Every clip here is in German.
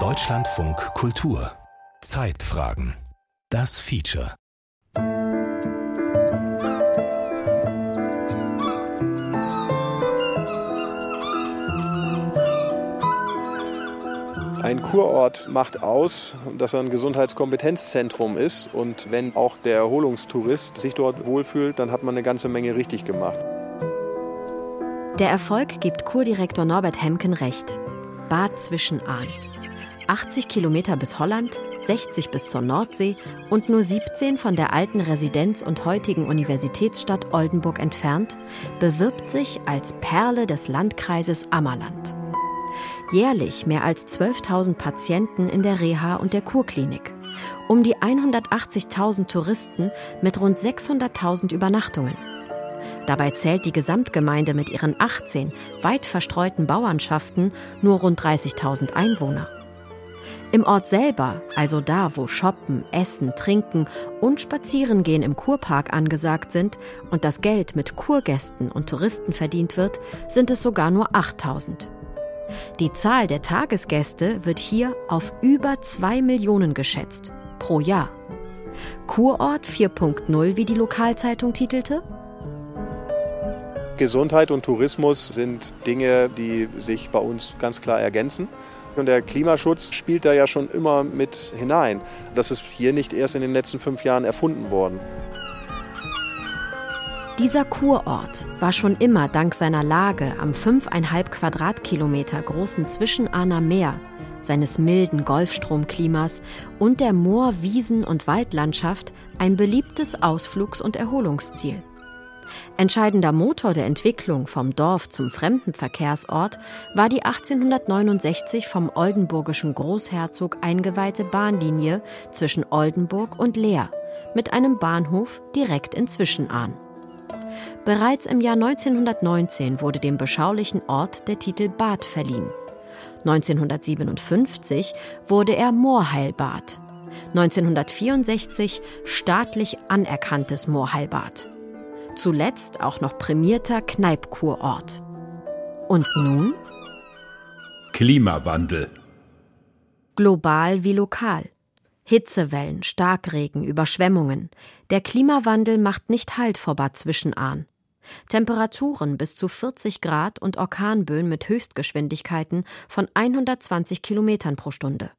Deutschlandfunk Kultur Zeitfragen Das Feature Ein Kurort macht aus, dass er ein Gesundheitskompetenzzentrum ist. Und wenn auch der Erholungstourist sich dort wohlfühlt, dann hat man eine ganze Menge richtig gemacht. Der Erfolg gibt Kurdirektor Norbert Hemken recht. Bad Zwischenahn. 80 Kilometer bis Holland, 60 bis zur Nordsee und nur 17 von der alten Residenz und heutigen Universitätsstadt Oldenburg entfernt, bewirbt sich als Perle des Landkreises Ammerland. Jährlich mehr als 12.000 Patienten in der Reha und der Kurklinik. Um die 180.000 Touristen mit rund 600.000 Übernachtungen. Dabei zählt die Gesamtgemeinde mit ihren 18 weit verstreuten Bauernschaften nur rund 30.000 Einwohner. Im Ort selber, also da, wo Shoppen, Essen, Trinken und Spazierengehen im Kurpark angesagt sind und das Geld mit Kurgästen und Touristen verdient wird, sind es sogar nur 8000. Die Zahl der Tagesgäste wird hier auf über 2 Millionen geschätzt pro Jahr. Kurort 4.0, wie die Lokalzeitung titelte? Gesundheit und Tourismus sind Dinge, die sich bei uns ganz klar ergänzen. Und der Klimaschutz spielt da ja schon immer mit hinein. Das ist hier nicht erst in den letzten fünf Jahren erfunden worden. Dieser Kurort war schon immer dank seiner Lage am 5,5 Quadratkilometer großen Zwischenahner Meer, seines milden Golfstromklimas und der Moor-, Wiesen- und Waldlandschaft ein beliebtes Ausflugs- und Erholungsziel. Entscheidender Motor der Entwicklung vom Dorf zum Fremdenverkehrsort war die 1869 vom oldenburgischen Großherzog eingeweihte Bahnlinie zwischen Oldenburg und Leer mit einem Bahnhof direkt in Zwischenahn. Bereits im Jahr 1919 wurde dem beschaulichen Ort der Titel Bad verliehen. 1957 wurde er Moorheilbad. 1964 staatlich anerkanntes Moorheilbad. Zuletzt auch noch prämierter Kneipkurort. Und nun? Klimawandel. Global wie lokal. Hitzewellen, Starkregen, Überschwemmungen. Der Klimawandel macht nicht Halt vor Bad Zwischenahn. Temperaturen bis zu 40 Grad und Orkanböen mit Höchstgeschwindigkeiten von 120 Kilometern pro Stunde.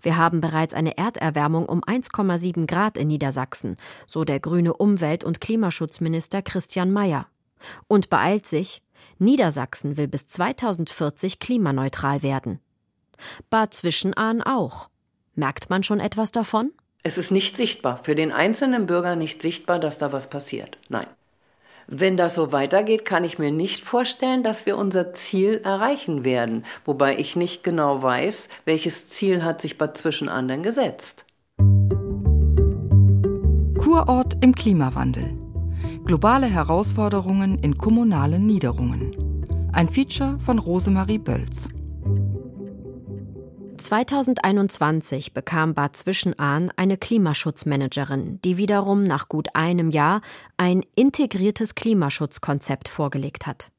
Wir haben bereits eine Erderwärmung um 1,7 Grad in Niedersachsen, so der grüne Umwelt- und Klimaschutzminister Christian Mayer. Und beeilt sich, Niedersachsen will bis 2040 klimaneutral werden. Bad Zwischenahn auch. Merkt man schon etwas davon? Es ist nicht sichtbar, für den einzelnen Bürger nicht sichtbar, dass da was passiert. Nein. Wenn das so weitergeht, kann ich mir nicht vorstellen, dass wir unser Ziel erreichen werden, wobei ich nicht genau weiß, welches Ziel hat sich Bad Zwischenahn denn gesetzt. Kurort im Klimawandel. Globale Herausforderungen in kommunalen Niederungen. Ein Feature von Rosemarie Bölz. 2021 bekam Bad Zwischenahn eine Klimaschutzmanagerin, die wiederum nach gut einem Jahr ein integriertes Klimaschutzkonzept vorgelegt hat.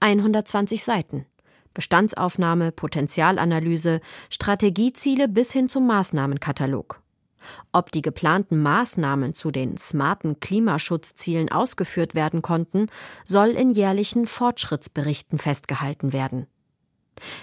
120 Seiten. Bestandsaufnahme, Potenzialanalyse, Strategieziele bis hin zum Maßnahmenkatalog. Ob die geplanten Maßnahmen zu den smarten Klimaschutzzielen ausgeführt werden konnten, soll in jährlichen Fortschrittsberichten festgehalten werden.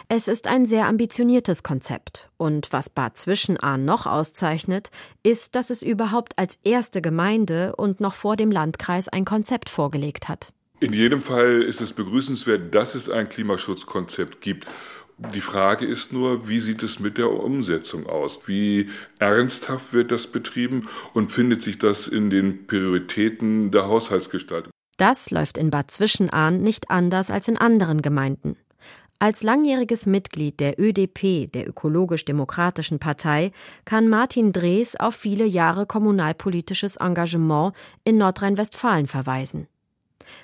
Es ist ein sehr ambitioniertes Konzept. Und was Bad Zwischenahn noch auszeichnet, ist, dass es überhaupt als erste Gemeinde und noch vor dem Landkreis ein Konzept vorgelegt hat. In jedem Fall ist es begrüßenswert, dass es ein Klimaschutzkonzept gibt. Die Frage ist nur, wie sieht es mit der Umsetzung aus? Wie ernsthaft wird das betrieben und findet sich das in den Prioritäten der Haushaltsgestaltung? Das läuft in Bad Zwischenahn nicht anders als in anderen Gemeinden. Als langjähriges Mitglied der ÖDP, der Ökologisch-Demokratischen Partei, kann Martin Drees auf viele Jahre kommunalpolitisches Engagement in Nordrhein-Westfalen verweisen.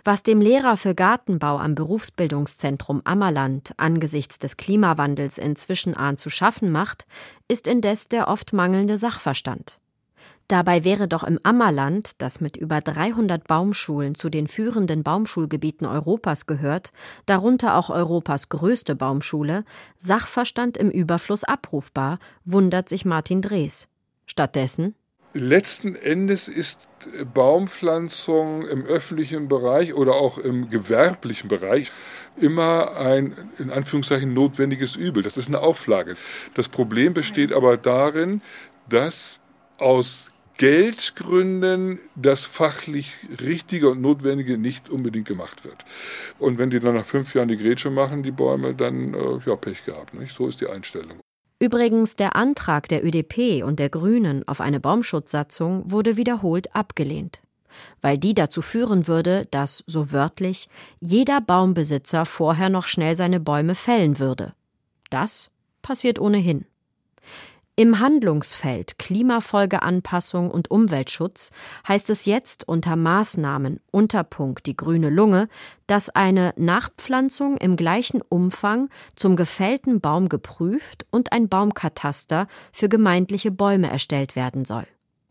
Was dem Lehrer für Gartenbau am Berufsbildungszentrum Ammerland angesichts des Klimawandels in Zwischenahn zu schaffen macht, ist indes der oft mangelnde Sachverstand. Dabei wäre doch im Ammerland, das mit über 300 Baumschulen zu den führenden Baumschulgebieten Europas gehört, darunter auch Europas größte Baumschule, Sachverstand im Überfluss abrufbar, wundert sich Martin Drees. Stattdessen Letzten Endes ist Baumpflanzung im öffentlichen Bereich oder auch im gewerblichen Bereich immer ein in Anführungszeichen notwendiges Übel. Das ist eine Auflage. Das Problem besteht aber darin, dass aus Geldgründen das fachlich Richtige und Notwendige nicht unbedingt gemacht wird. Und wenn die dann nach fünf Jahren die Grätsche machen, die Bäume, dann äh, ja, Pech gehabt. Nicht? So ist die Einstellung. Übrigens, der Antrag der ÖDP und der Grünen auf eine Baumschutzsatzung wurde wiederholt abgelehnt, weil die dazu führen würde, dass, so wörtlich, jeder Baumbesitzer vorher noch schnell seine Bäume fällen würde. Das passiert ohnehin. Im Handlungsfeld Klimafolgeanpassung und Umweltschutz heißt es jetzt unter Maßnahmen Unterpunkt die grüne Lunge, dass eine Nachpflanzung im gleichen Umfang zum gefällten Baum geprüft und ein Baumkataster für gemeindliche Bäume erstellt werden soll.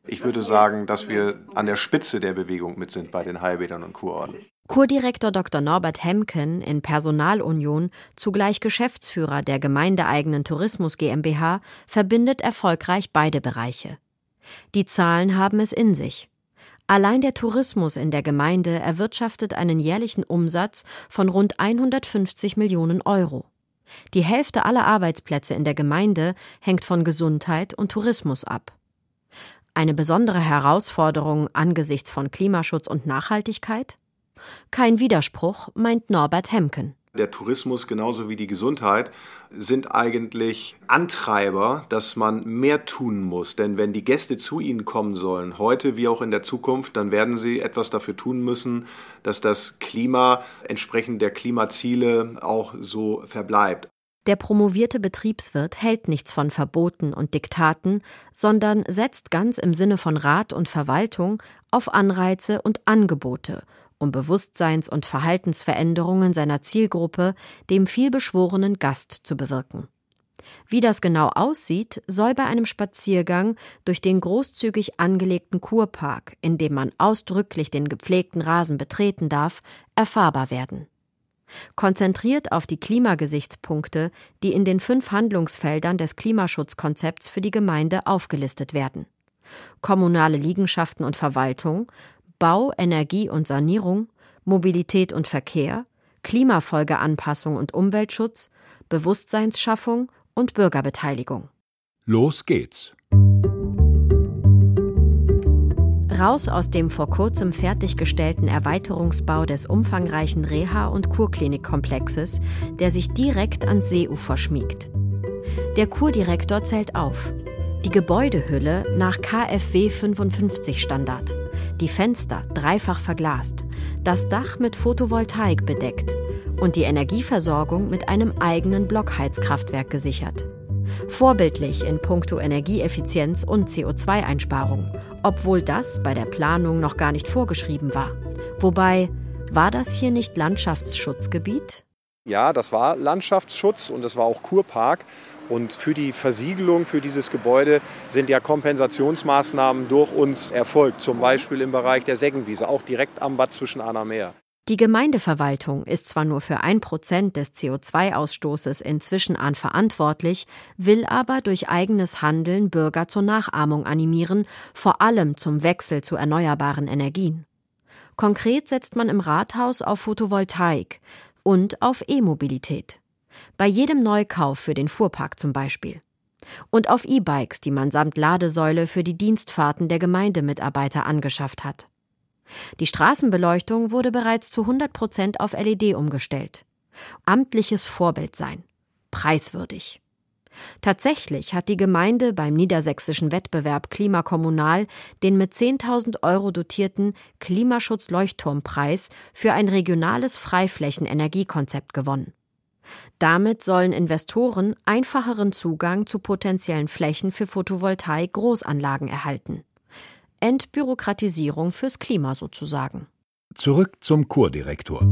Ich würde sagen, dass wir an der Spitze der Bewegung mit sind bei den Heilbädern und Kurorten. Kurdirektor Dr. Norbert Hemken in Personalunion, zugleich Geschäftsführer der gemeindeeigenen Tourismus GmbH, verbindet erfolgreich beide Bereiche. Die Zahlen haben es in sich. Allein der Tourismus in der Gemeinde erwirtschaftet einen jährlichen Umsatz von rund 150 Millionen Euro. Die Hälfte aller Arbeitsplätze in der Gemeinde hängt von Gesundheit und Tourismus ab. Eine besondere Herausforderung angesichts von Klimaschutz und Nachhaltigkeit? Kein Widerspruch, meint Norbert Hemken. Der Tourismus genauso wie die Gesundheit sind eigentlich Antreiber, dass man mehr tun muss. Denn wenn die Gäste zu Ihnen kommen sollen, heute wie auch in der Zukunft, dann werden Sie etwas dafür tun müssen, dass das Klima entsprechend der Klimaziele auch so verbleibt. Der promovierte Betriebswirt hält nichts von Verboten und Diktaten, sondern setzt ganz im Sinne von Rat und Verwaltung auf Anreize und Angebote, um Bewusstseins- und Verhaltensveränderungen seiner Zielgruppe, dem vielbeschworenen Gast, zu bewirken. Wie das genau aussieht, soll bei einem Spaziergang durch den großzügig angelegten Kurpark, in dem man ausdrücklich den gepflegten Rasen betreten darf, erfahrbar werden konzentriert auf die Klimagesichtspunkte, die in den fünf Handlungsfeldern des Klimaschutzkonzepts für die Gemeinde aufgelistet werden. Kommunale Liegenschaften und Verwaltung, Bau, Energie und Sanierung, Mobilität und Verkehr, Klimafolgeanpassung und Umweltschutz, Bewusstseinsschaffung und Bürgerbeteiligung. Los geht's. Raus aus dem vor kurzem fertiggestellten Erweiterungsbau des umfangreichen Reha- und Kurklinikkomplexes, der sich direkt ans Seeufer schmiegt. Der Kurdirektor zählt auf. Die Gebäudehülle nach KfW 55 Standard. Die Fenster dreifach verglast. Das Dach mit Photovoltaik bedeckt. Und die Energieversorgung mit einem eigenen Blockheizkraftwerk gesichert. Vorbildlich in puncto Energieeffizienz und CO2-Einsparung, obwohl das bei der Planung noch gar nicht vorgeschrieben war. Wobei, war das hier nicht Landschaftsschutzgebiet? Ja, das war Landschaftsschutz und es war auch Kurpark. Und für die Versiegelung für dieses Gebäude sind ja Kompensationsmaßnahmen durch uns erfolgt, zum Beispiel im Bereich der Seggenwiese, auch direkt am Bad zwischen Anna Meer. Die Gemeindeverwaltung ist zwar nur für ein Prozent des CO2-Ausstoßes inzwischen an verantwortlich, will aber durch eigenes Handeln Bürger zur Nachahmung animieren, vor allem zum Wechsel zu erneuerbaren Energien. Konkret setzt man im Rathaus auf Photovoltaik und auf E-Mobilität. Bei jedem Neukauf für den Fuhrpark zum Beispiel. Und auf E-Bikes, die man samt Ladesäule für die Dienstfahrten der Gemeindemitarbeiter angeschafft hat. Die Straßenbeleuchtung wurde bereits zu 100 Prozent auf LED umgestellt. Amtliches Vorbild sein. Preiswürdig. Tatsächlich hat die Gemeinde beim niedersächsischen Wettbewerb Klimakommunal den mit 10.000 Euro dotierten Klimaschutz-Leuchtturmpreis für ein regionales Freiflächenenergiekonzept gewonnen. Damit sollen Investoren einfacheren Zugang zu potenziellen Flächen für Photovoltaik-Großanlagen erhalten. Entbürokratisierung fürs Klima sozusagen. Zurück zum Kurdirektor.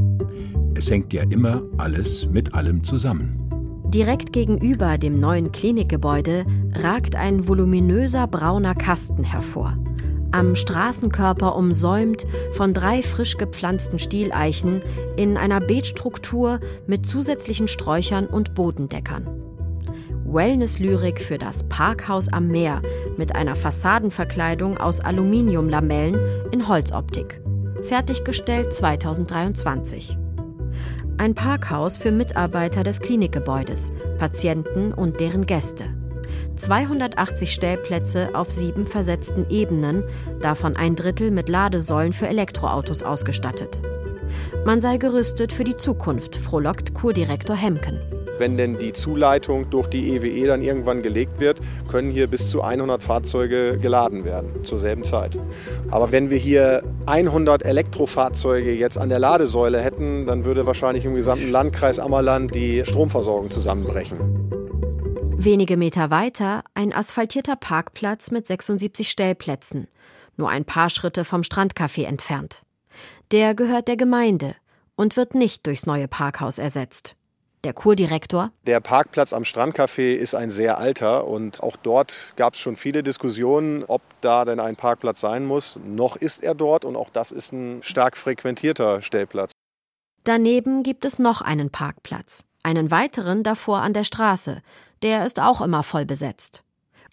Es hängt ja immer alles mit allem zusammen. Direkt gegenüber dem neuen Klinikgebäude ragt ein voluminöser brauner Kasten hervor. Am Straßenkörper umsäumt von drei frisch gepflanzten Stieleichen in einer Beetstruktur mit zusätzlichen Sträuchern und Bodendeckern. Wellness-Lyrik für das Parkhaus am Meer mit einer Fassadenverkleidung aus Aluminiumlamellen in Holzoptik. Fertiggestellt 2023. Ein Parkhaus für Mitarbeiter des Klinikgebäudes, Patienten und deren Gäste. 280 Stellplätze auf sieben versetzten Ebenen, davon ein Drittel mit Ladesäulen für Elektroautos ausgestattet. Man sei gerüstet für die Zukunft, frohlockt Kurdirektor Hemken. Wenn denn die Zuleitung durch die EWE dann irgendwann gelegt wird, können hier bis zu 100 Fahrzeuge geladen werden zur selben Zeit. Aber wenn wir hier 100 Elektrofahrzeuge jetzt an der Ladesäule hätten, dann würde wahrscheinlich im gesamten Landkreis Ammerland die Stromversorgung zusammenbrechen. Wenige Meter weiter ein asphaltierter Parkplatz mit 76 Stellplätzen, nur ein paar Schritte vom Strandcafé entfernt. Der gehört der Gemeinde und wird nicht durchs neue Parkhaus ersetzt. Der Kurdirektor. Der Parkplatz am Strandcafé ist ein sehr alter und auch dort gab es schon viele Diskussionen, ob da denn ein Parkplatz sein muss. Noch ist er dort und auch das ist ein stark frequentierter Stellplatz. Daneben gibt es noch einen Parkplatz, einen weiteren davor an der Straße. Der ist auch immer voll besetzt.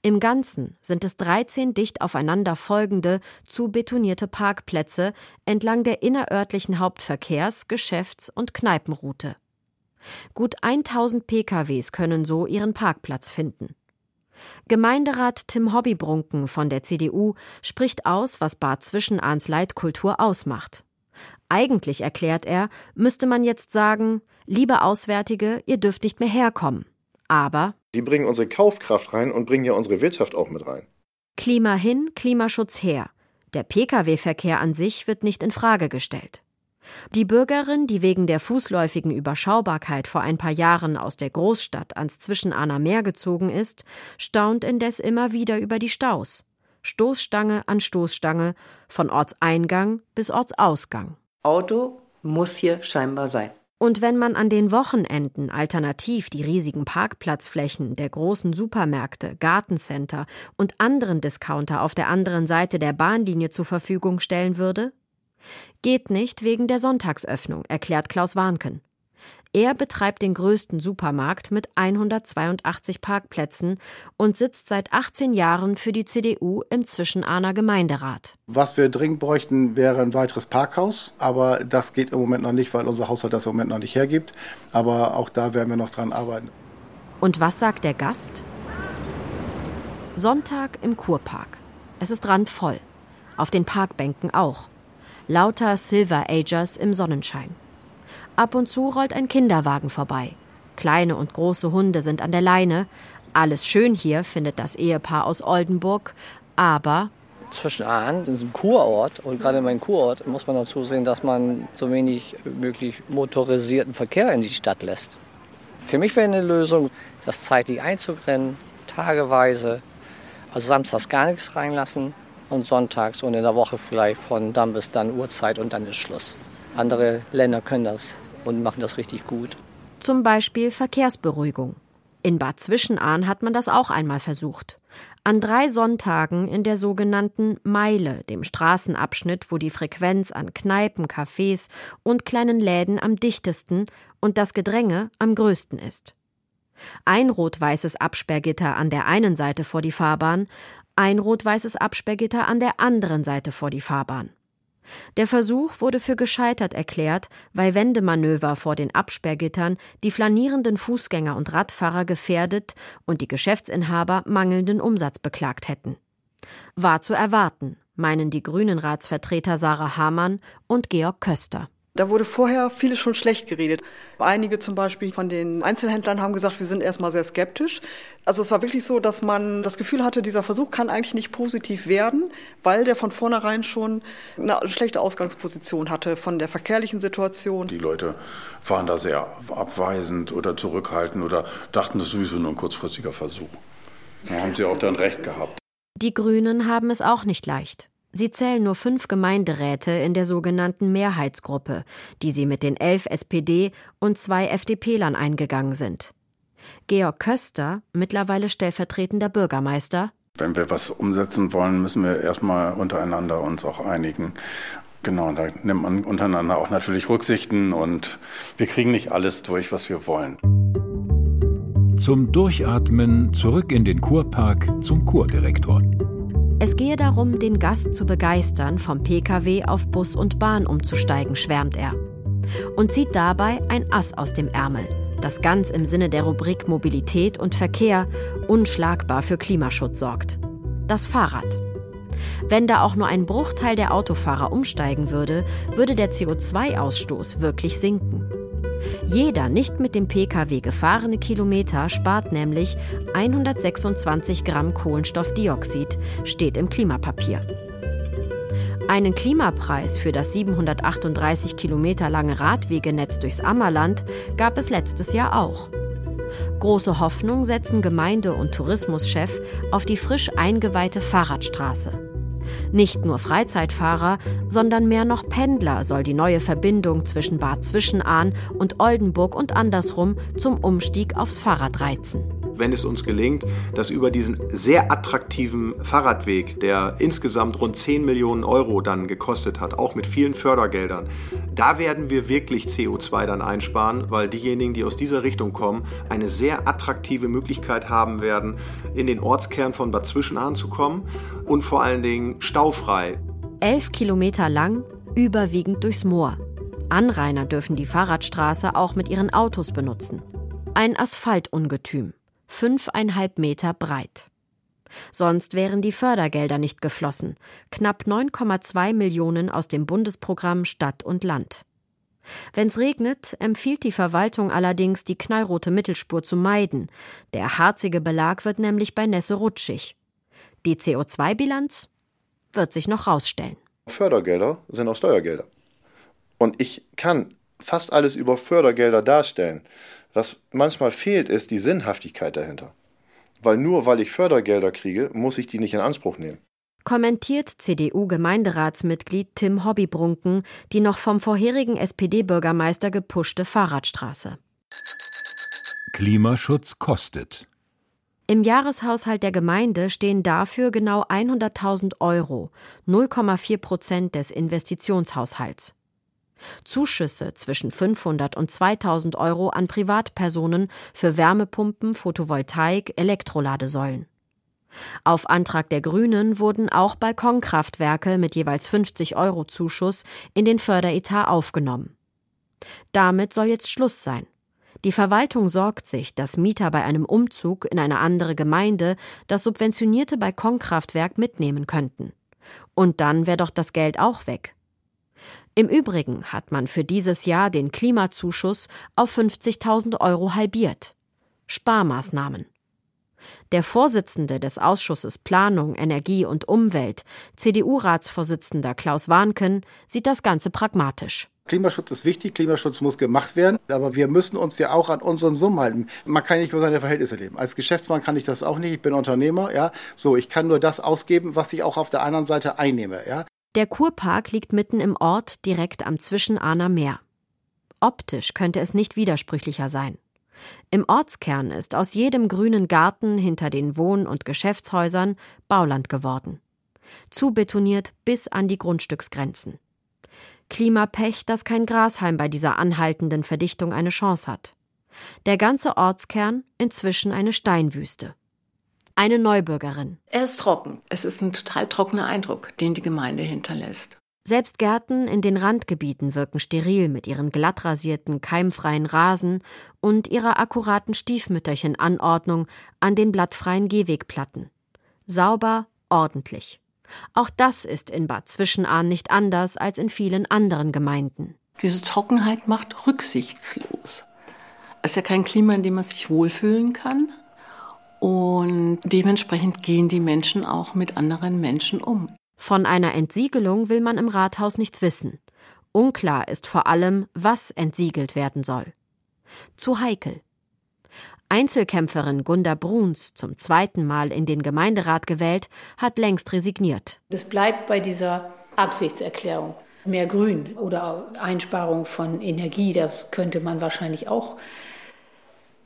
Im Ganzen sind es 13 dicht aufeinander folgende, zu betonierte Parkplätze entlang der innerörtlichen Hauptverkehrs-, Geschäfts- und Kneipenroute. Gut 1000 PKWs können so ihren Parkplatz finden. Gemeinderat Tim Hobbybrunken von der CDU spricht aus, was Bad Zwischenahns Leitkultur ausmacht. Eigentlich, erklärt er, müsste man jetzt sagen, liebe Auswärtige, ihr dürft nicht mehr herkommen. Aber die bringen unsere Kaufkraft rein und bringen ja unsere Wirtschaft auch mit rein. Klima hin, Klimaschutz her. Der Pkw-Verkehr an sich wird nicht in Frage gestellt. Die Bürgerin, die wegen der fußläufigen Überschaubarkeit vor ein paar Jahren aus der Großstadt ans Zwischenahner Meer gezogen ist, staunt indes immer wieder über die Staus. Stoßstange an Stoßstange, von Ortseingang bis Ortsausgang. Auto muss hier scheinbar sein. Und wenn man an den Wochenenden alternativ die riesigen Parkplatzflächen der großen Supermärkte, Gartencenter und anderen Discounter auf der anderen Seite der Bahnlinie zur Verfügung stellen würde, Geht nicht wegen der Sonntagsöffnung, erklärt Klaus Warnken. Er betreibt den größten Supermarkt mit 182 Parkplätzen und sitzt seit 18 Jahren für die CDU im Zwischenahner Gemeinderat. Was wir dringend bräuchten, wäre ein weiteres Parkhaus. Aber das geht im Moment noch nicht, weil unser Haushalt das im Moment noch nicht hergibt. Aber auch da werden wir noch dran arbeiten. Und was sagt der Gast? Sonntag im Kurpark. Es ist randvoll. Auf den Parkbänken auch. Lauter Silver Agers im Sonnenschein. Ab und zu rollt ein Kinderwagen vorbei. Kleine und große Hunde sind an der Leine. Alles schön hier, findet das Ehepaar aus Oldenburg. Aber zwischen Ahn, das ist Kurort und gerade in meinem Kurort muss man dazu sehen, dass man so wenig möglich motorisierten Verkehr in die Stadt lässt. Für mich wäre eine Lösung, das zeitlich einzugrennen, tageweise, also samstags gar nichts reinlassen und sonntags und in der Woche vielleicht von dann bis dann Uhrzeit und dann ist Schluss. Andere Länder können das und machen das richtig gut. Zum Beispiel Verkehrsberuhigung. In Bad Zwischenahn hat man das auch einmal versucht. An drei Sonntagen in der sogenannten Meile, dem Straßenabschnitt, wo die Frequenz an Kneipen, Cafés und kleinen Läden am dichtesten und das Gedränge am größten ist. Ein rot-weißes Absperrgitter an der einen Seite vor die Fahrbahn, ein rot-weißes Absperrgitter an der anderen Seite vor die Fahrbahn. Der Versuch wurde für gescheitert erklärt, weil Wendemanöver vor den Absperrgittern die flanierenden Fußgänger und Radfahrer gefährdet und die Geschäftsinhaber mangelnden Umsatz beklagt hätten. War zu erwarten, meinen die Grünen Ratsvertreter Sarah Hamann und Georg Köster. Da wurde vorher vieles schon schlecht geredet. Einige zum Beispiel von den Einzelhändlern haben gesagt, wir sind erstmal sehr skeptisch. Also es war wirklich so, dass man das Gefühl hatte, dieser Versuch kann eigentlich nicht positiv werden, weil der von vornherein schon eine schlechte Ausgangsposition hatte von der verkehrlichen Situation. Die Leute waren da sehr abweisend oder zurückhaltend oder dachten, das ist sowieso nur ein kurzfristiger Versuch. Da haben sie auch dann recht gehabt. Die Grünen haben es auch nicht leicht. Sie zählen nur fünf Gemeinderäte in der sogenannten Mehrheitsgruppe, die sie mit den elf SPD und zwei FDP-Lern eingegangen sind. Georg Köster, mittlerweile stellvertretender Bürgermeister. Wenn wir was umsetzen wollen, müssen wir erstmal untereinander uns auch einigen. Genau, da nimmt man untereinander auch natürlich Rücksichten und wir kriegen nicht alles durch, was wir wollen. Zum Durchatmen zurück in den Kurpark zum Kurdirektor. Es gehe darum, den Gast zu begeistern, vom Pkw auf Bus und Bahn umzusteigen, schwärmt er. Und zieht dabei ein Ass aus dem Ärmel, das ganz im Sinne der Rubrik Mobilität und Verkehr unschlagbar für Klimaschutz sorgt. Das Fahrrad. Wenn da auch nur ein Bruchteil der Autofahrer umsteigen würde, würde der CO2-Ausstoß wirklich sinken. Jeder nicht mit dem Pkw gefahrene Kilometer spart nämlich 126 Gramm Kohlenstoffdioxid, steht im Klimapapier. Einen Klimapreis für das 738 Kilometer lange Radwegenetz durchs Ammerland gab es letztes Jahr auch. Große Hoffnung setzen Gemeinde- und Tourismuschef auf die frisch eingeweihte Fahrradstraße. Nicht nur Freizeitfahrer, sondern mehr noch Pendler soll die neue Verbindung zwischen Bad Zwischenahn und Oldenburg und andersrum zum Umstieg aufs Fahrrad reizen wenn es uns gelingt, dass über diesen sehr attraktiven Fahrradweg, der insgesamt rund 10 Millionen Euro dann gekostet hat, auch mit vielen Fördergeldern, da werden wir wirklich CO2 dann einsparen, weil diejenigen, die aus dieser Richtung kommen, eine sehr attraktive Möglichkeit haben werden, in den Ortskern von Bad Zwischenahn zu kommen und vor allen Dingen staufrei. Elf Kilometer lang, überwiegend durchs Moor. Anrainer dürfen die Fahrradstraße auch mit ihren Autos benutzen. Ein Asphaltungetüm fünfeinhalb Meter breit. Sonst wären die Fördergelder nicht geflossen, knapp 9,2 Millionen aus dem Bundesprogramm Stadt und Land. Wenn's regnet, empfiehlt die Verwaltung allerdings, die knallrote Mittelspur zu meiden. Der harzige Belag wird nämlich bei Nässe rutschig. Die CO2-Bilanz wird sich noch rausstellen. Fördergelder sind auch Steuergelder. Und ich kann fast alles über Fördergelder darstellen. Was manchmal fehlt, ist die Sinnhaftigkeit dahinter. Weil nur weil ich Fördergelder kriege, muss ich die nicht in Anspruch nehmen. Kommentiert CDU-Gemeinderatsmitglied Tim Hobbybrunken die noch vom vorherigen SPD-Bürgermeister gepushte Fahrradstraße. Klimaschutz kostet. Im Jahreshaushalt der Gemeinde stehen dafür genau 100.000 Euro, 0,4 Prozent des Investitionshaushalts. Zuschüsse zwischen 500 und 2000 Euro an Privatpersonen für Wärmepumpen, Photovoltaik, Elektroladesäulen. Auf Antrag der Grünen wurden auch Balkonkraftwerke mit jeweils 50 Euro Zuschuss in den Förderetat aufgenommen. Damit soll jetzt Schluss sein. Die Verwaltung sorgt sich, dass Mieter bei einem Umzug in eine andere Gemeinde das subventionierte Balkonkraftwerk mitnehmen könnten. Und dann wäre doch das Geld auch weg. Im Übrigen hat man für dieses Jahr den Klimazuschuss auf 50.000 Euro halbiert. Sparmaßnahmen. Der Vorsitzende des Ausschusses Planung, Energie und Umwelt, CDU-Ratsvorsitzender Klaus Warnken, sieht das Ganze pragmatisch. Klimaschutz ist wichtig, Klimaschutz muss gemacht werden, aber wir müssen uns ja auch an unseren Summen halten. Man kann nicht über seine Verhältnisse leben. Als Geschäftsmann kann ich das auch nicht, ich bin Unternehmer, ja. So, ich kann nur das ausgeben, was ich auch auf der anderen Seite einnehme, ja. Der Kurpark liegt mitten im Ort, direkt am Zwischenahner Meer. Optisch könnte es nicht widersprüchlicher sein. Im Ortskern ist aus jedem grünen Garten hinter den Wohn- und Geschäftshäusern Bauland geworden. Zubetoniert bis an die Grundstücksgrenzen. Klimapech, dass kein Grashalm bei dieser anhaltenden Verdichtung eine Chance hat. Der ganze Ortskern inzwischen eine Steinwüste eine Neubürgerin. Er ist trocken. Es ist ein total trockener Eindruck, den die Gemeinde hinterlässt. Selbst Gärten in den Randgebieten wirken steril mit ihren glatt rasierten, keimfreien Rasen und ihrer akkuraten Stiefmütterchen-Anordnung an den blattfreien Gehwegplatten. Sauber, ordentlich. Auch das ist in Bad Zwischenahn nicht anders als in vielen anderen Gemeinden. Diese Trockenheit macht rücksichtslos. Es ist ja kein Klima, in dem man sich wohlfühlen kann. Und dementsprechend gehen die Menschen auch mit anderen Menschen um. Von einer Entsiegelung will man im Rathaus nichts wissen. Unklar ist vor allem, was entsiegelt werden soll. Zu heikel. Einzelkämpferin Gunda Bruns, zum zweiten Mal in den Gemeinderat gewählt, hat längst resigniert. Es bleibt bei dieser Absichtserklärung. Mehr Grün oder Einsparung von Energie, das könnte man wahrscheinlich auch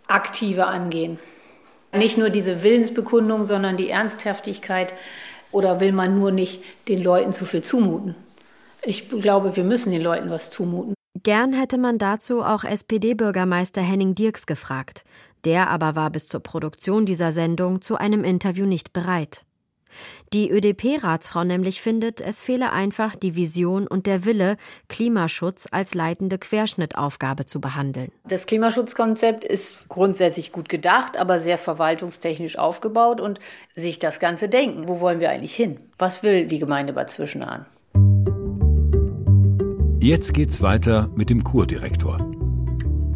aktiver angehen. Nicht nur diese Willensbekundung, sondern die Ernsthaftigkeit. Oder will man nur nicht den Leuten zu viel zumuten? Ich glaube, wir müssen den Leuten was zumuten. Gern hätte man dazu auch SPD-Bürgermeister Henning Dirks gefragt. Der aber war bis zur Produktion dieser Sendung zu einem Interview nicht bereit. Die ÖDP-Ratsfrau nämlich findet, es fehle einfach die Vision und der Wille, Klimaschutz als leitende Querschnittaufgabe zu behandeln. Das Klimaschutzkonzept ist grundsätzlich gut gedacht, aber sehr verwaltungstechnisch aufgebaut und sich das Ganze denken. Wo wollen wir eigentlich hin? Was will die Gemeinde Bad Zwischenahn? Jetzt geht's weiter mit dem Kurdirektor.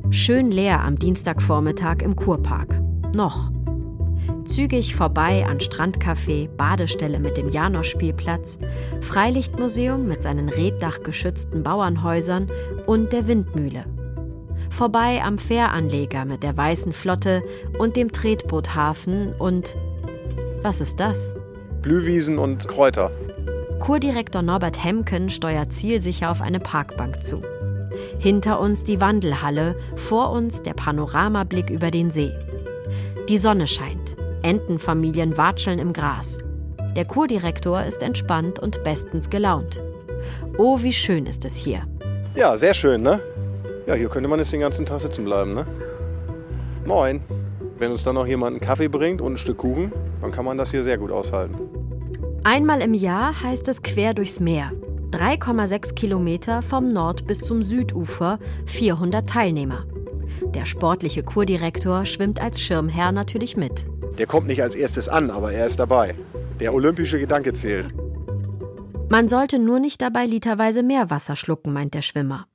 Schön leer am Dienstagvormittag im Kurpark. Noch. Zügig vorbei an Strandcafé, Badestelle mit dem Janosch-Spielplatz, Freilichtmuseum mit seinen reddachgeschützten Bauernhäusern und der Windmühle. Vorbei am Fähranleger mit der Weißen Flotte und dem Tretboothafen und was ist das? Blühwiesen und Kräuter. Kurdirektor Norbert Hemken steuert zielsicher auf eine Parkbank zu. Hinter uns die Wandelhalle, vor uns der Panoramablick über den See. Die Sonne scheint. Entenfamilien watscheln im Gras. Der Kurdirektor ist entspannt und bestens gelaunt. Oh, wie schön ist es hier. Ja, sehr schön, ne? Ja, hier könnte man jetzt den ganzen Tag sitzen bleiben, ne? Moin. Wenn uns dann noch jemand einen Kaffee bringt und ein Stück Kuchen, dann kann man das hier sehr gut aushalten. Einmal im Jahr heißt es quer durchs Meer. 3,6 Kilometer vom Nord- bis zum Südufer, 400 Teilnehmer. Der sportliche Kurdirektor schwimmt als Schirmherr natürlich mit. Der kommt nicht als erstes an, aber er ist dabei. Der olympische Gedanke zählt. Man sollte nur nicht dabei literweise Meerwasser schlucken, meint der Schwimmer.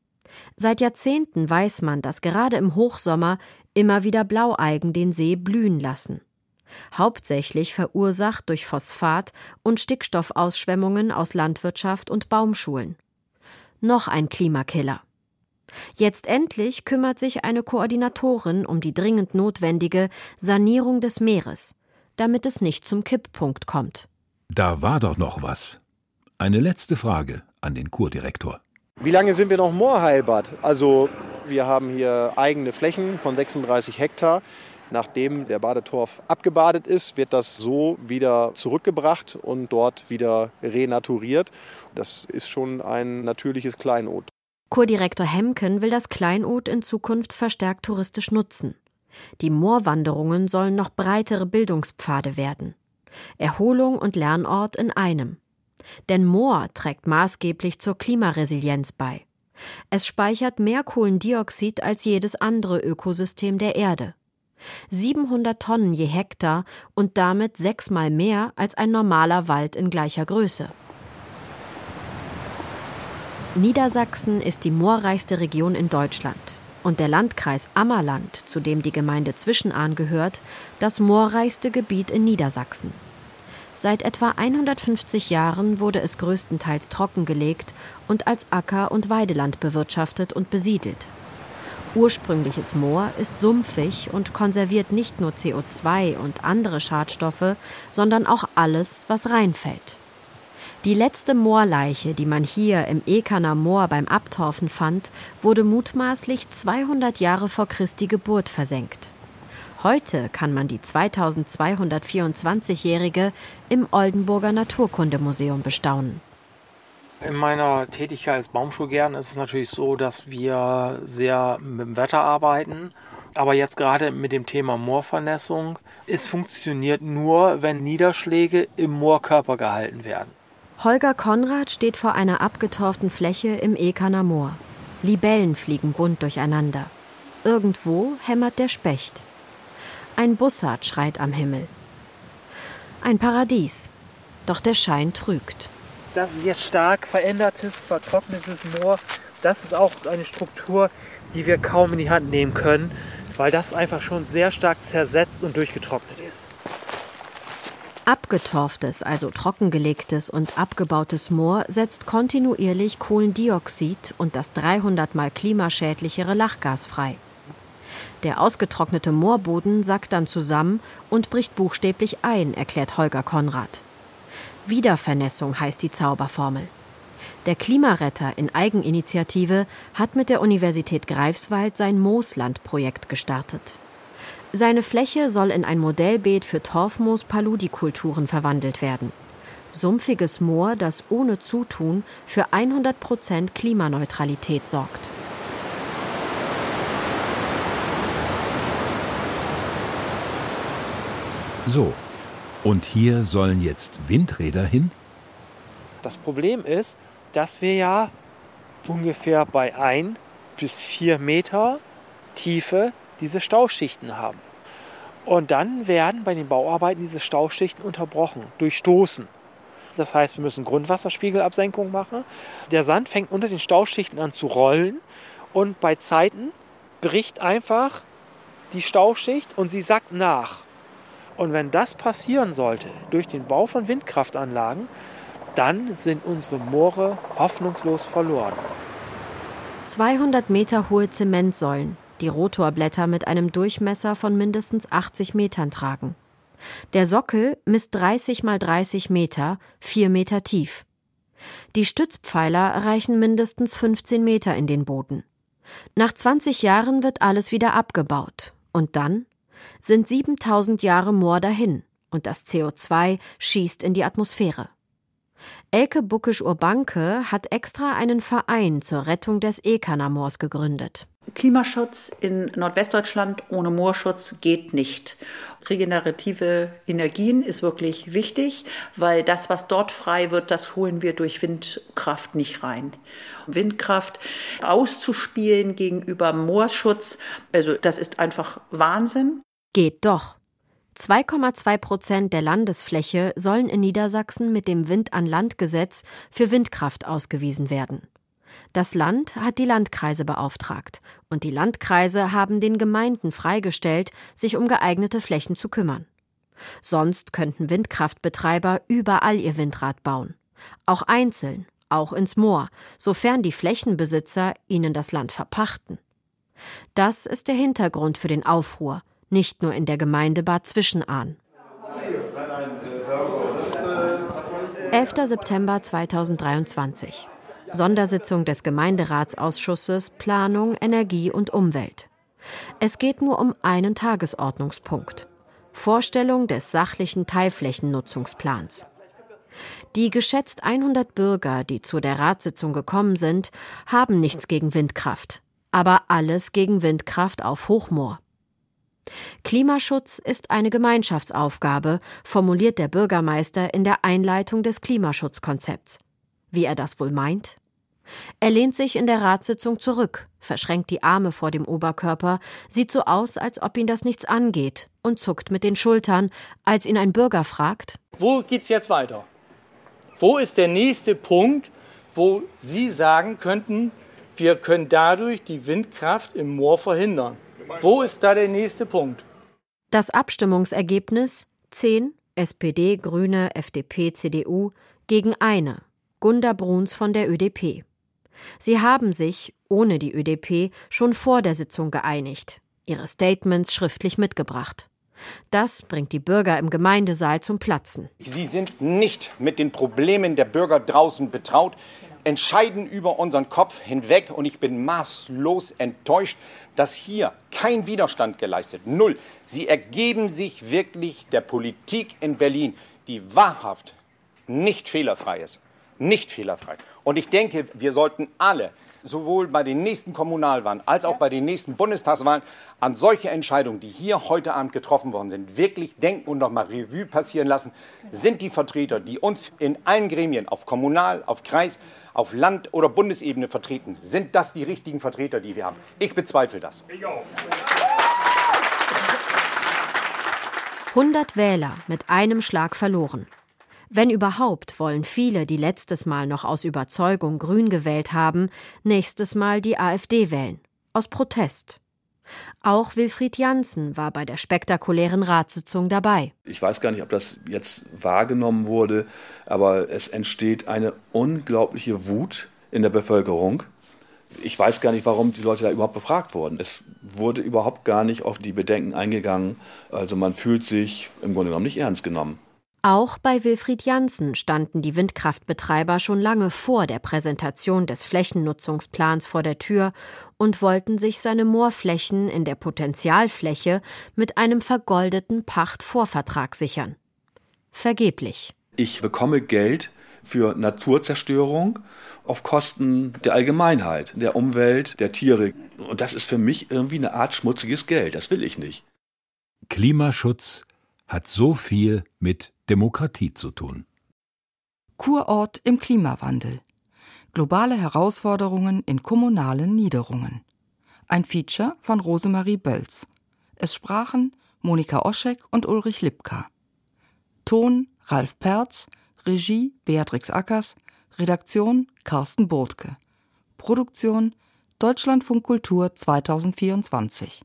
Seit Jahrzehnten weiß man, dass gerade im Hochsommer immer wieder Blaualgen den See blühen lassen hauptsächlich verursacht durch Phosphat- und Stickstoffausschwemmungen aus Landwirtschaft und Baumschulen. Noch ein Klimakiller. Jetzt endlich kümmert sich eine Koordinatorin um die dringend notwendige Sanierung des Meeres, damit es nicht zum Kipppunkt kommt. Da war doch noch was. Eine letzte Frage an den Kurdirektor. Wie lange sind wir noch Moorheilbad? Also wir haben hier eigene Flächen von 36 Hektar. Nachdem der Badetorf abgebadet ist, wird das so wieder zurückgebracht und dort wieder renaturiert. Das ist schon ein natürliches Kleinod. Kurdirektor Hemken will das Kleinod in Zukunft verstärkt touristisch nutzen. Die Moorwanderungen sollen noch breitere Bildungspfade werden. Erholung und Lernort in einem. Denn Moor trägt maßgeblich zur Klimaresilienz bei. Es speichert mehr Kohlendioxid als jedes andere Ökosystem der Erde. 700 Tonnen je Hektar und damit sechsmal mehr als ein normaler Wald in gleicher Größe. Niedersachsen ist die moorreichste Region in Deutschland und der Landkreis Ammerland, zu dem die Gemeinde Zwischenahn gehört, das moorreichste Gebiet in Niedersachsen. Seit etwa 150 Jahren wurde es größtenteils trockengelegt und als Acker- und Weideland bewirtschaftet und besiedelt. Ursprüngliches Moor ist sumpfig und konserviert nicht nur CO2 und andere Schadstoffe, sondern auch alles, was reinfällt. Die letzte Moorleiche, die man hier im Ekerner Moor beim Abtorfen fand, wurde mutmaßlich 200 Jahre vor Christi Geburt versenkt. Heute kann man die 2224-jährige im Oldenburger Naturkundemuseum bestaunen. In meiner Tätigkeit als Baumschulgärtner ist es natürlich so, dass wir sehr mit dem Wetter arbeiten. Aber jetzt gerade mit dem Thema Moorvernässung, es funktioniert nur, wenn Niederschläge im Moorkörper gehalten werden. Holger Konrad steht vor einer abgetorften Fläche im Ekerner Moor. Libellen fliegen bunt durcheinander. Irgendwo hämmert der Specht. Ein Bussard schreit am Himmel. Ein Paradies. Doch der Schein trügt. Das ist jetzt stark verändertes, vertrocknetes Moor. Das ist auch eine Struktur, die wir kaum in die Hand nehmen können, weil das einfach schon sehr stark zersetzt und durchgetrocknet ist. Abgetorftes, also trockengelegtes und abgebautes Moor setzt kontinuierlich Kohlendioxid und das 300 mal klimaschädlichere Lachgas frei. Der ausgetrocknete Moorboden sackt dann zusammen und bricht buchstäblich ein, erklärt Holger Konrad. Wiedervernässung heißt die Zauberformel. Der Klimaretter in Eigeninitiative hat mit der Universität Greifswald sein Moosland-Projekt gestartet. Seine Fläche soll in ein Modellbeet für Torfmoos-Paludikulturen verwandelt werden. Sumpfiges Moor, das ohne Zutun für 100 Prozent Klimaneutralität sorgt. So, und hier sollen jetzt Windräder hin? Das Problem ist, dass wir ja ungefähr bei ein bis vier Meter Tiefe diese Stauschichten haben. Und dann werden bei den Bauarbeiten diese Stauschichten unterbrochen, durchstoßen. Das heißt, wir müssen Grundwasserspiegelabsenkung machen. Der Sand fängt unter den Stauschichten an zu rollen und bei Zeiten bricht einfach die Stauschicht und sie sackt nach. Und wenn das passieren sollte durch den Bau von Windkraftanlagen, dann sind unsere Moore hoffnungslos verloren. 200 Meter hohe Zementsäulen, die Rotorblätter mit einem Durchmesser von mindestens 80 Metern tragen. Der Sockel misst 30 mal 30 Meter, 4 Meter tief. Die Stützpfeiler reichen mindestens 15 Meter in den Boden. Nach 20 Jahren wird alles wieder abgebaut. Und dann sind 7000 Jahre Moor dahin und das CO2 schießt in die Atmosphäre. Elke Buckisch-Urbanke hat extra einen Verein zur Rettung des Ekerner-Moors gegründet. Klimaschutz in Nordwestdeutschland ohne Moorschutz geht nicht. Regenerative Energien ist wirklich wichtig, weil das, was dort frei wird, das holen wir durch Windkraft nicht rein. Windkraft auszuspielen gegenüber Moorschutz, also das ist einfach Wahnsinn. Geht doch. 2,2 Prozent der Landesfläche sollen in Niedersachsen mit dem Wind-an-Land-Gesetz für Windkraft ausgewiesen werden. Das Land hat die Landkreise beauftragt und die Landkreise haben den Gemeinden freigestellt, sich um geeignete Flächen zu kümmern. Sonst könnten Windkraftbetreiber überall ihr Windrad bauen. Auch einzeln, auch ins Moor, sofern die Flächenbesitzer ihnen das Land verpachten. Das ist der Hintergrund für den Aufruhr, nicht nur in der Gemeinde Bad Zwischenahn. 11. September 2023. Sondersitzung des Gemeinderatsausschusses Planung, Energie und Umwelt. Es geht nur um einen Tagesordnungspunkt. Vorstellung des sachlichen Teilflächennutzungsplans. Die geschätzt 100 Bürger, die zu der Ratssitzung gekommen sind, haben nichts gegen Windkraft, aber alles gegen Windkraft auf Hochmoor. Klimaschutz ist eine Gemeinschaftsaufgabe, formuliert der Bürgermeister in der Einleitung des Klimaschutzkonzepts. Wie er das wohl meint? Er lehnt sich in der Ratssitzung zurück, verschränkt die Arme vor dem Oberkörper, sieht so aus, als ob ihn das nichts angeht und zuckt mit den Schultern, als ihn ein Bürger fragt: Wo geht's jetzt weiter? Wo ist der nächste Punkt, wo Sie sagen könnten, wir können dadurch die Windkraft im Moor verhindern? Wo ist da der nächste Punkt? Das Abstimmungsergebnis 10 SPD, Grüne, FDP, CDU gegen eine Gunda Bruns von der ÖDP. Sie haben sich, ohne die ÖDP, schon vor der Sitzung geeinigt, ihre Statements schriftlich mitgebracht. Das bringt die Bürger im Gemeindesaal zum Platzen. Sie sind nicht mit den Problemen der Bürger draußen betraut, entscheiden über unseren Kopf hinweg und ich bin maßlos enttäuscht, dass hier kein Widerstand geleistet. Null. Sie ergeben sich wirklich der Politik in Berlin, die wahrhaft nicht fehlerfrei ist. Nicht fehlerfrei. Und ich denke, wir sollten alle sowohl bei den nächsten Kommunalwahlen als auch bei den nächsten Bundestagswahlen an solche Entscheidungen, die hier heute Abend getroffen worden sind, wirklich denken und nochmal Revue passieren lassen. Sind die Vertreter, die uns in allen Gremien, auf Kommunal, auf Kreis, auf Land- oder Bundesebene vertreten, sind das die richtigen Vertreter, die wir haben? Ich bezweifle das. Ich auch. 100 Wähler mit einem Schlag verloren. Wenn überhaupt, wollen viele, die letztes Mal noch aus Überzeugung Grün gewählt haben, nächstes Mal die AfD wählen. Aus Protest. Auch Wilfried Janssen war bei der spektakulären Ratssitzung dabei. Ich weiß gar nicht, ob das jetzt wahrgenommen wurde, aber es entsteht eine unglaubliche Wut in der Bevölkerung. Ich weiß gar nicht, warum die Leute da überhaupt befragt wurden. Es wurde überhaupt gar nicht auf die Bedenken eingegangen. Also man fühlt sich im Grunde genommen nicht ernst genommen. Auch bei Wilfried Janssen standen die Windkraftbetreiber schon lange vor der Präsentation des Flächennutzungsplans vor der Tür und wollten sich seine Moorflächen in der Potenzialfläche mit einem vergoldeten Pachtvorvertrag sichern. Vergeblich. Ich bekomme Geld für Naturzerstörung auf Kosten der Allgemeinheit, der Umwelt, der Tiere. Und das ist für mich irgendwie eine Art schmutziges Geld. Das will ich nicht. Klimaschutz hat so viel mit Demokratie zu tun. Kurort im Klimawandel. Globale Herausforderungen in kommunalen Niederungen. Ein Feature von Rosemarie Bölz. Es sprachen Monika Oschek und Ulrich Lipka. Ton Ralf Perz, Regie Beatrix Ackers, Redaktion Carsten Burtke. Produktion Deutschlandfunk Kultur 2024.